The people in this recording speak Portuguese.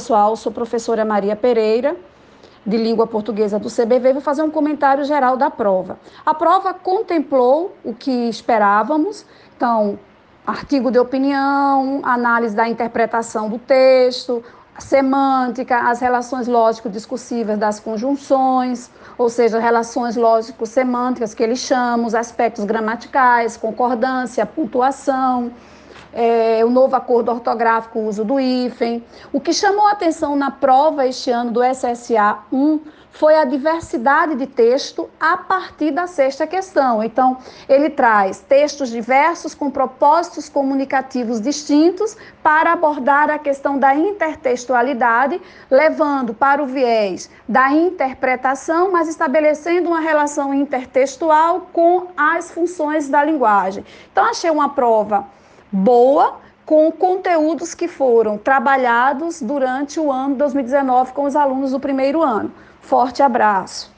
pessoal, sou professora Maria Pereira, de língua portuguesa do CBV, vou fazer um comentário geral da prova. A prova contemplou o que esperávamos, então, artigo de opinião, análise da interpretação do texto, semântica, as relações lógico-discursivas das conjunções, ou seja, relações lógico-semânticas que eles chamam, os aspectos gramaticais, concordância, pontuação, é, o novo acordo ortográfico, o uso do hífen. O que chamou a atenção na prova este ano do SSA 1 foi a diversidade de texto a partir da sexta questão. Então, ele traz textos diversos com propósitos comunicativos distintos para abordar a questão da intertextualidade, levando para o viés da interpretação, mas estabelecendo uma relação intertextual com as funções da linguagem. Então, achei uma prova boa com conteúdos que foram trabalhados durante o ano 2019 com os alunos do primeiro ano. Forte abraço.